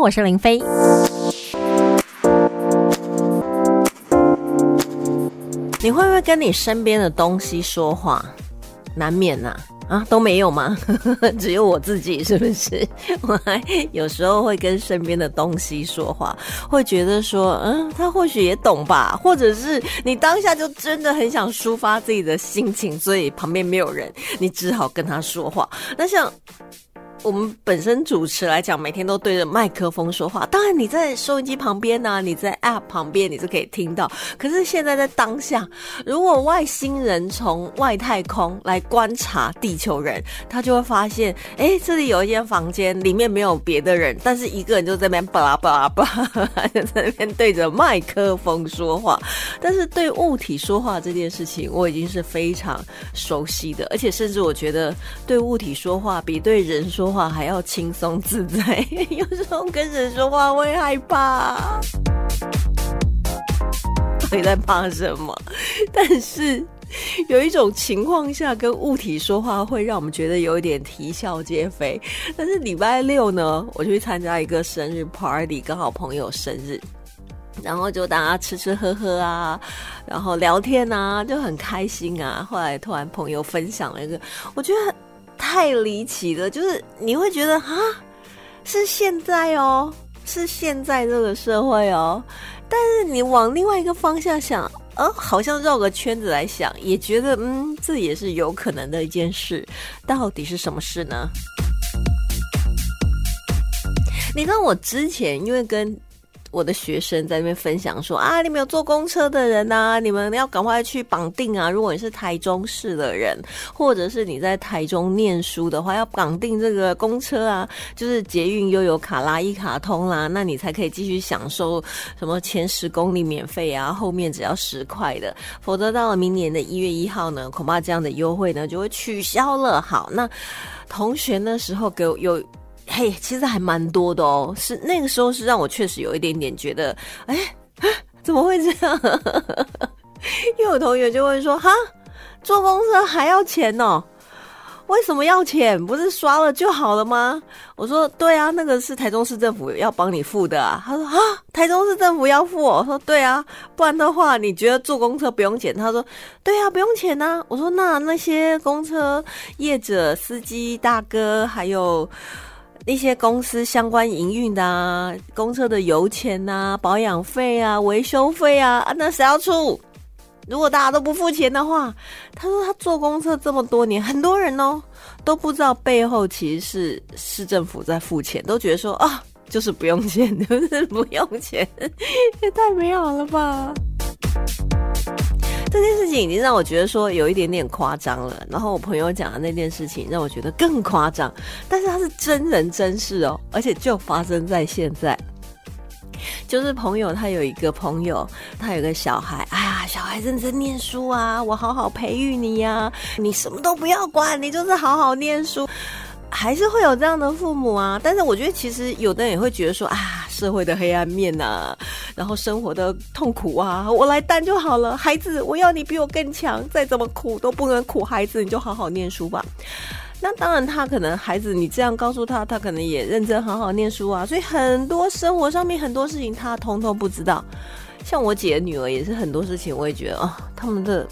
我是林飞。你会不会跟你身边的东西说话？难免呐。啊，都没有吗？只有我自己是不是？我还有时候会跟身边的东西说话，会觉得说，嗯，他或许也懂吧，或者是你当下就真的很想抒发自己的心情，所以旁边没有人，你只好跟他说话。那像。我们本身主持来讲，每天都对着麦克风说话。当然，你在收音机旁边呢，你在 App 旁边，你是可以听到。可是现在在当下，如果外星人从外太空来观察地球人，他就会发现，哎，这里有一间房间，里面没有别的人，但是一个人就在那边巴拉巴拉巴拉，在那边对着麦克风说话。但是对物体说话这件事情，我已经是非常熟悉的，而且甚至我觉得对物体说话比对人说。话还要轻松自在，有时候跟人说话会害怕，到底在怕什么？但是有一种情况下跟物体说话会让我们觉得有一点啼笑皆非。但是礼拜六呢，我去参加一个生日 party，刚好朋友生日，然后就大家吃吃喝喝啊，然后聊天啊，就很开心啊。后来突然朋友分享了一个，我觉得。太离奇了，就是你会觉得啊，是现在哦，是现在这个社会哦，但是你往另外一个方向想，呃，好像绕个圈子来想，也觉得嗯，这也是有可能的一件事。到底是什么事呢？你知道我之前因为跟。我的学生在那边分享说啊，你们有坐公车的人呐，你们要赶快去绑定啊！如果你是台中市的人，或者是你在台中念书的话，要绑定这个公车啊，就是捷运又有卡拉一卡通啦，那你才可以继续享受什么前十公里免费啊，后面只要十块的，否则到了明年的一月一号呢，恐怕这样的优惠呢就会取消了。好，那同学那时候给我有。嘿，其实还蛮多的哦。是那个时候是让我确实有一点点觉得，哎，怎么会这样？又有同学就会说，哈，坐公车还要钱哦？为什么要钱？不是刷了就好了吗？我说，对啊，那个是台中市政府要帮你付的啊。他说，啊，台中市政府要付？我说，对啊，不然的话，你觉得坐公车不用钱？他说，对啊，不用钱呐。我说，那那些公车业者、司机大哥还有。一些公司相关营运的啊，公车的油钱呐、保养费啊、维修费啊，那谁要出？如果大家都不付钱的话，他说他坐公车这么多年，很多人哦都不知道背后其实是市政府在付钱，都觉得说啊，就是不用钱，就是不用钱，也太美好了吧。这件事情已经让我觉得说有一点点夸张了，然后我朋友讲的那件事情让我觉得更夸张，但是他是真人真事哦，而且就发生在现在。就是朋友他有一个朋友，他有个小孩，哎呀，小孩认真念书啊，我好好培育你呀，你什么都不要管，你就是好好念书。还是会有这样的父母啊，但是我觉得其实有的人也会觉得说啊，社会的黑暗面呐，然后生活的痛苦啊，我来担就好了。孩子，我要你比我更强，再怎么苦都不能苦孩子，你就好好念书吧。那当然，他可能孩子你这样告诉他，他可能也认真好好念书啊。所以很多生活上面很多事情他通通不知道。像我姐的女儿也是很多事情，我也觉得啊，他们的。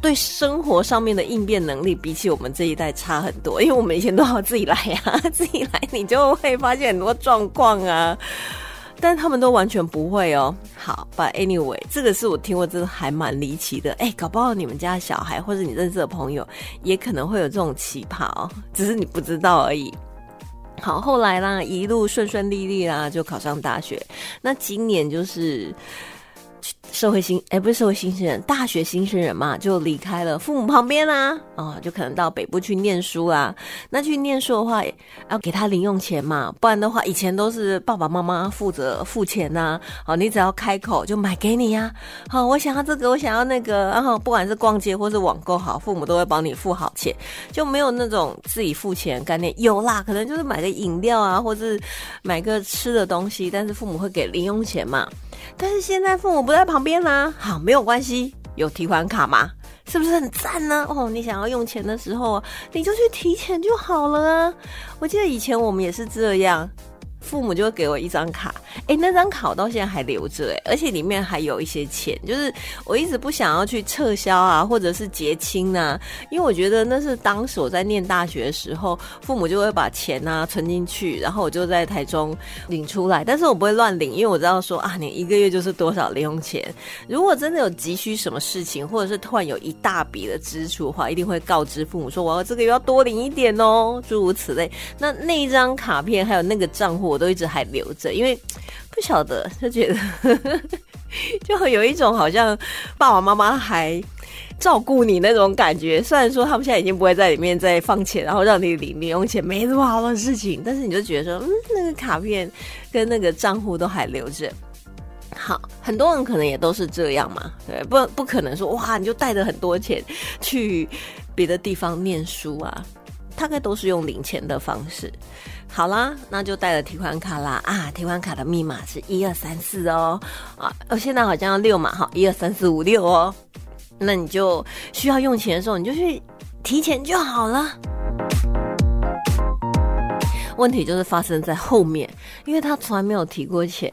对生活上面的应变能力，比起我们这一代差很多。因为我们以前都要自己来呀，自己来你就会发现很多状况啊。但他们都完全不会哦。好，But anyway，这个是我听过，真的还蛮离奇的。哎，搞不好你们家小孩或者你认识的朋友，也可能会有这种奇葩哦，只是你不知道而已。好，后来啦，一路顺顺利利啦，就考上大学。那今年就是。社会新哎，不是社会新鲜人，大学新生人嘛，就离开了父母旁边啦，哦，就可能到北部去念书啊。那去念书的话，要给他零用钱嘛，不然的话，以前都是爸爸妈妈负责付钱呐。哦，你只要开口就买给你呀。好，我想要这个，我想要那个，然后不管是逛街或是网购，好，父母都会帮你付好钱，就没有那种自己付钱概念。有啦，可能就是买个饮料啊，或是买个吃的东西，但是父母会给零用钱嘛。但是现在父母不在旁边啦，好没有关系，有提款卡吗？是不是很赞呢？哦，你想要用钱的时候，你就去提钱就好了啊。我记得以前我们也是这样，父母就会给我一张卡，哎，那张卡我到现在还留着，哎，而且里面还有一些钱，就是我一直不想要去撤销啊，或者是结清啊，因为我觉得那是当时我在念大学的时候，父母就会把钱啊存进去，然后我就在台中领出来，但是我不会乱领，因为我知道说啊，你一个月就是多少零用钱，如果真的有急需什么事情，或者是突然有一大笔的支出的话，一定会告知父母说，我要这个月要多领一点哦，诸如此类。那那一张卡片还有那个账户。我都一直还留着，因为 不晓得就觉得 就有一种好像爸爸妈妈还照顾你那种感觉。虽然说他们现在已经不会在里面再放钱，然后让你领零用钱，没那么好的事情，但是你就觉得说，嗯，那个卡片跟那个账户都还留着。好，很多人可能也都是这样嘛，对，不不可能说哇，你就带着很多钱去别的地方念书啊，大概都是用领钱的方式。好啦，那就带了提款卡啦啊！提款卡的密码是一二三四哦啊，哦，现在好像要六码哈，一二三四五六哦。那你就需要用钱的时候，你就去提钱就好了。问题就是发生在后面，因为他从来没有提过钱，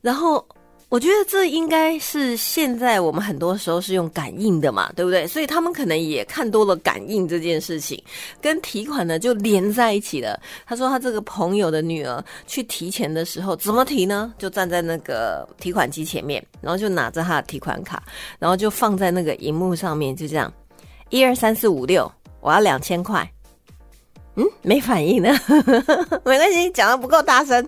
然后。我觉得这应该是现在我们很多时候是用感应的嘛，对不对？所以他们可能也看多了感应这件事情，跟提款呢就连在一起了。他说他这个朋友的女儿去提钱的时候怎么提呢？就站在那个提款机前面，然后就拿着他的提款卡，然后就放在那个荧幕上面，就这样，一二三四五六，我要两千块。嗯，没反应呢，没关系，讲的不够大声。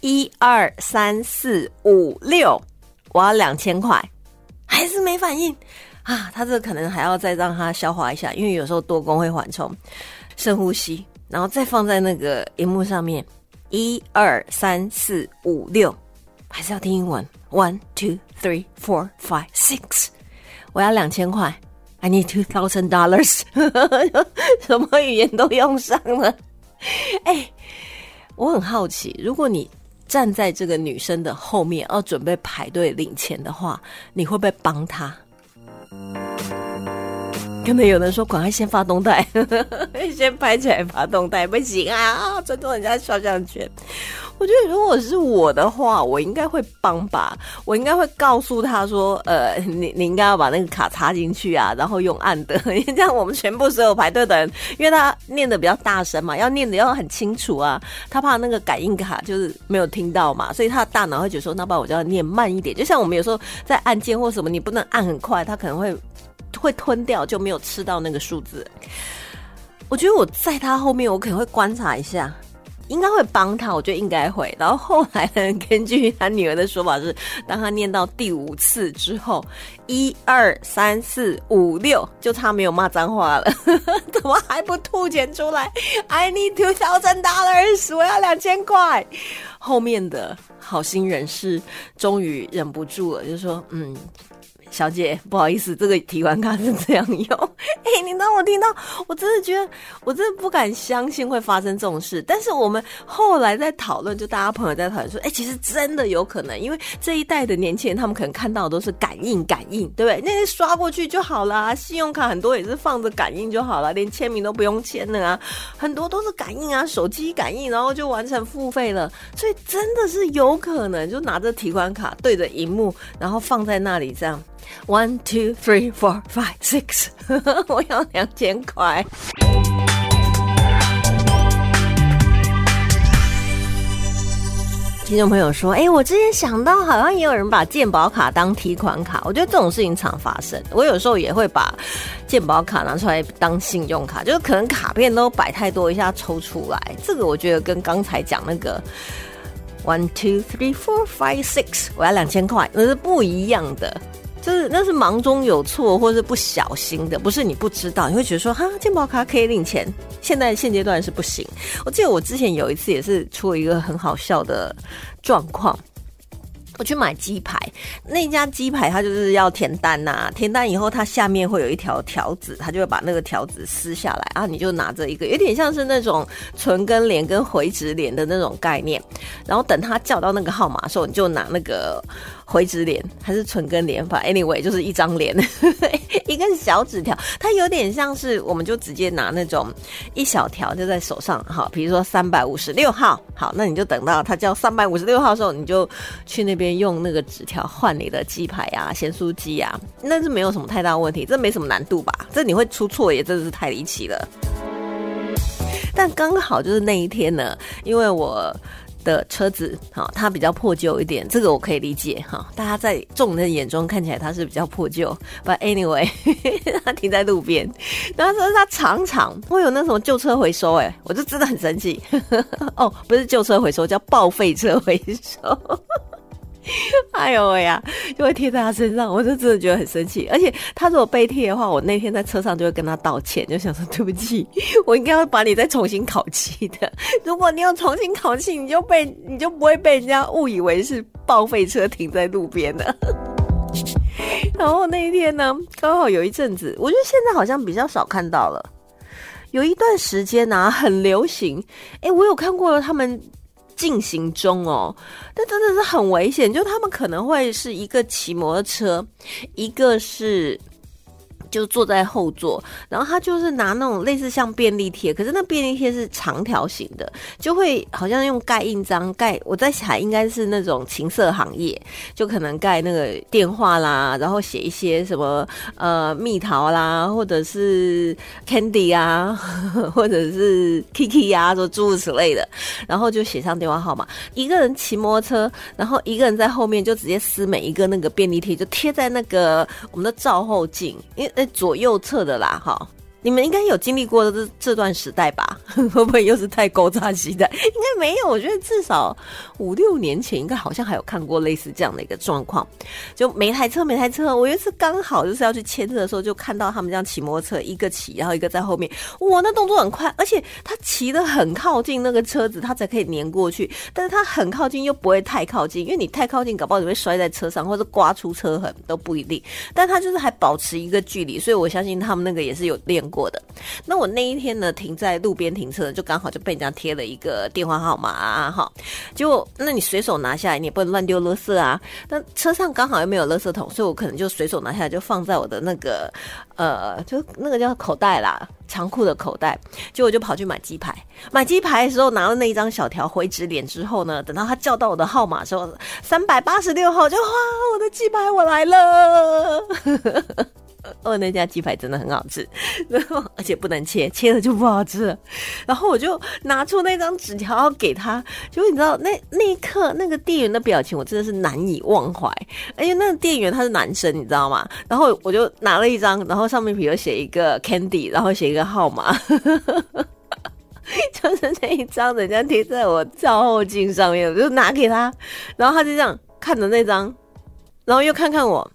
一二三四五六，我要两千块，还是没反应啊？他这可能还要再让他消化一下，因为有时候多功会缓冲。深呼吸，然后再放在那个荧幕上面。一二三四五六，还是要听英文。One two three four five six，我要两千块。I need two thousand dollars，什么语言都用上了。哎，我很好奇，如果你站在这个女生的后面，要准备排队领钱的话，你会不会帮她？可能有人说，赶快先发动态，先拍起来发动态，不行啊，尊重人家肖像权。我觉得如果是我的话，我应该会帮吧。我应该会告诉他说：“呃，你你应该要把那个卡插进去啊，然后用按的，因为这样我们全部所有排队的人，因为他念的比较大声嘛，要念的要很清楚啊。他怕那个感应卡就是没有听到嘛，所以他的大脑会觉得说：那不然我就要念慢一点。就像我们有时候在按键或什么，你不能按很快，他可能会会吞掉，就没有吃到那个数字。我觉得我在他后面，我可能会观察一下。”应该会帮他，我觉得应该会。然后后来呢，根据他女儿的说法是，当他念到第五次之后，一二三四五六，就差没有骂脏话了，怎么还不吐钱出来？I need two thousand dollars，我要两千块。后面的好心人士终于忍不住了，就说：“嗯。”小姐，不好意思，这个提款卡是这样用。哎，你当我听到，我真的觉得，我真的不敢相信会发生这种事。但是我们后来在讨论，就大家朋友在讨论说，哎，其实真的有可能，因为这一代的年轻人，他们可能看到的都是感应，感应，对不对？那些刷过去就好了，信用卡很多也是放着感应就好了，连签名都不用签的啊，很多都是感应啊，手机感应，然后就完成付费了。所以真的是有可能，就拿着提款卡对着荧幕，然后放在那里这样。One, two, three, four, five, six。我要两千块。听众朋友说：“哎，我之前想到，好像也有人把健保卡当提款卡。我觉得这种事情常发生。我有时候也会把健保卡拿出来当信用卡，就是可能卡片都摆太多，一下抽出来。这个我觉得跟刚才讲那个 one, two, three, four, five, six，我要两千块，那是不一样的。”就是那是忙中有错，或是不小心的，不是你不知道，你会觉得说哈，健保卡可以领钱，现在现阶段是不行。我记得我之前有一次也是出了一个很好笑的状况。我去买鸡排，那家鸡排它就是要填单呐，填单以后它下面会有一条条子，它就会把那个条子撕下来啊，你就拿着一个有点像是那种存根联跟回执联的那种概念，然后等他叫到那个号码的时候，你就拿那个回指脸还是唇根脸法？Anyway，就是一张脸，一根小纸条，它有点像是，我们就直接拿那种一小条就在手上，好，比如说三百五十六号，好，那你就等到它叫三百五十六号的时候，你就去那边用那个纸条换你的鸡排啊、咸酥鸡啊，那是没有什么太大问题，这没什么难度吧？这你会出错也真的是太离奇了。但刚好就是那一天呢，因为我。的车子，哈，它比较破旧一点，这个我可以理解哈。大家在众人的眼中看起来它是比较破旧，But anyway，它停在路边，然后说它常常会有那什么旧车回收，哎，我就真的很生气。哦，不是旧车回收，叫报废车回收。哎呦喂呀，就会贴在他身上，我就真的觉得很生气。而且他如果被贴的话，我那天在车上就会跟他道歉，就想说对不起，我应该要把你再重新烤漆的。如果你要重新烤漆，你就被你就不会被人家误以为是报废车停在路边的。然后那一天呢，刚好有一阵子，我觉得现在好像比较少看到了。有一段时间呢，很流行。哎，我有看过他们。进行中哦，但真的是很危险，就他们可能会是一个骑摩托车，一个是。就坐在后座，然后他就是拿那种类似像便利贴，可是那便利贴是长条形的，就会好像用盖印章盖。我在想应该是那种情色行业，就可能盖那个电话啦，然后写一些什么呃蜜桃啦，或者是 candy 啊，或者是 kiki 啊，说诸如此类的，然后就写上电话号码。一个人骑摩托车，然后一个人在后面就直接撕每一个那个便利贴，就贴在那个我们的照后镜，因为。在左右侧的啦，哈。你们应该有经历过这这段时代吧？会不会又是太勾扎时代？应该没有，我觉得至少五六年前应该好像还有看过类似这样的一个状况，就每台车每台车，我有一次刚好就是要去签字的时候，就看到他们这样骑摩托车，一个骑，然后一个在后面，哇，那动作很快，而且他骑的很靠近那个车子，他才可以粘过去，但是他很靠近又不会太靠近，因为你太靠近，搞不好你会摔在车上，或者刮出车痕都不一定。但他就是还保持一个距离，所以我相信他们那个也是有练。过的，那我那一天呢，停在路边停车，就刚好就被人家贴了一个电话号码啊，哈，就那你随手拿下来，你也不能乱丢垃圾啊。但车上刚好又没有垃圾桶，所以我可能就随手拿下来，就放在我的那个呃，就那个叫口袋啦，长裤的口袋。结果就跑去买鸡排，买鸡排的时候拿了那一张小条回执脸之后呢，等到他叫到我的号码时候，三百八十六号，就哇，我的鸡排我来了。哦，那家鸡排真的很好吃，然后而且不能切，切了就不好吃了。然后我就拿出那张纸条给他，就你知道那那一刻那个店员的表情，我真的是难以忘怀。而且那个店员他是男生，你知道吗？然后我就拿了一张，然后上面比如写一个 Candy，然后写一个号码，就是那一张人家贴在我照后镜上面，我就拿给他，然后他就这样看着那张，然后又看看我。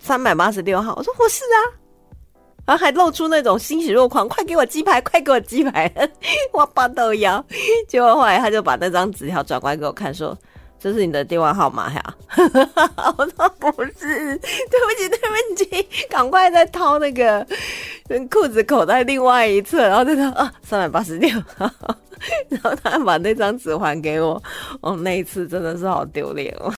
三百八十六号，我说我是啊，然后还露出那种欣喜若狂，快给我鸡排，快给我鸡排，我爸都要。结果后来他就把那张纸条转过来给我看，说这是你的电话号码呀。我说不是，对不起，对不起，赶快再掏那个裤子口袋另外一侧，然后再说啊，三百八十六。然后他把那张纸还给我，哦，那一次真的是好丢脸哦。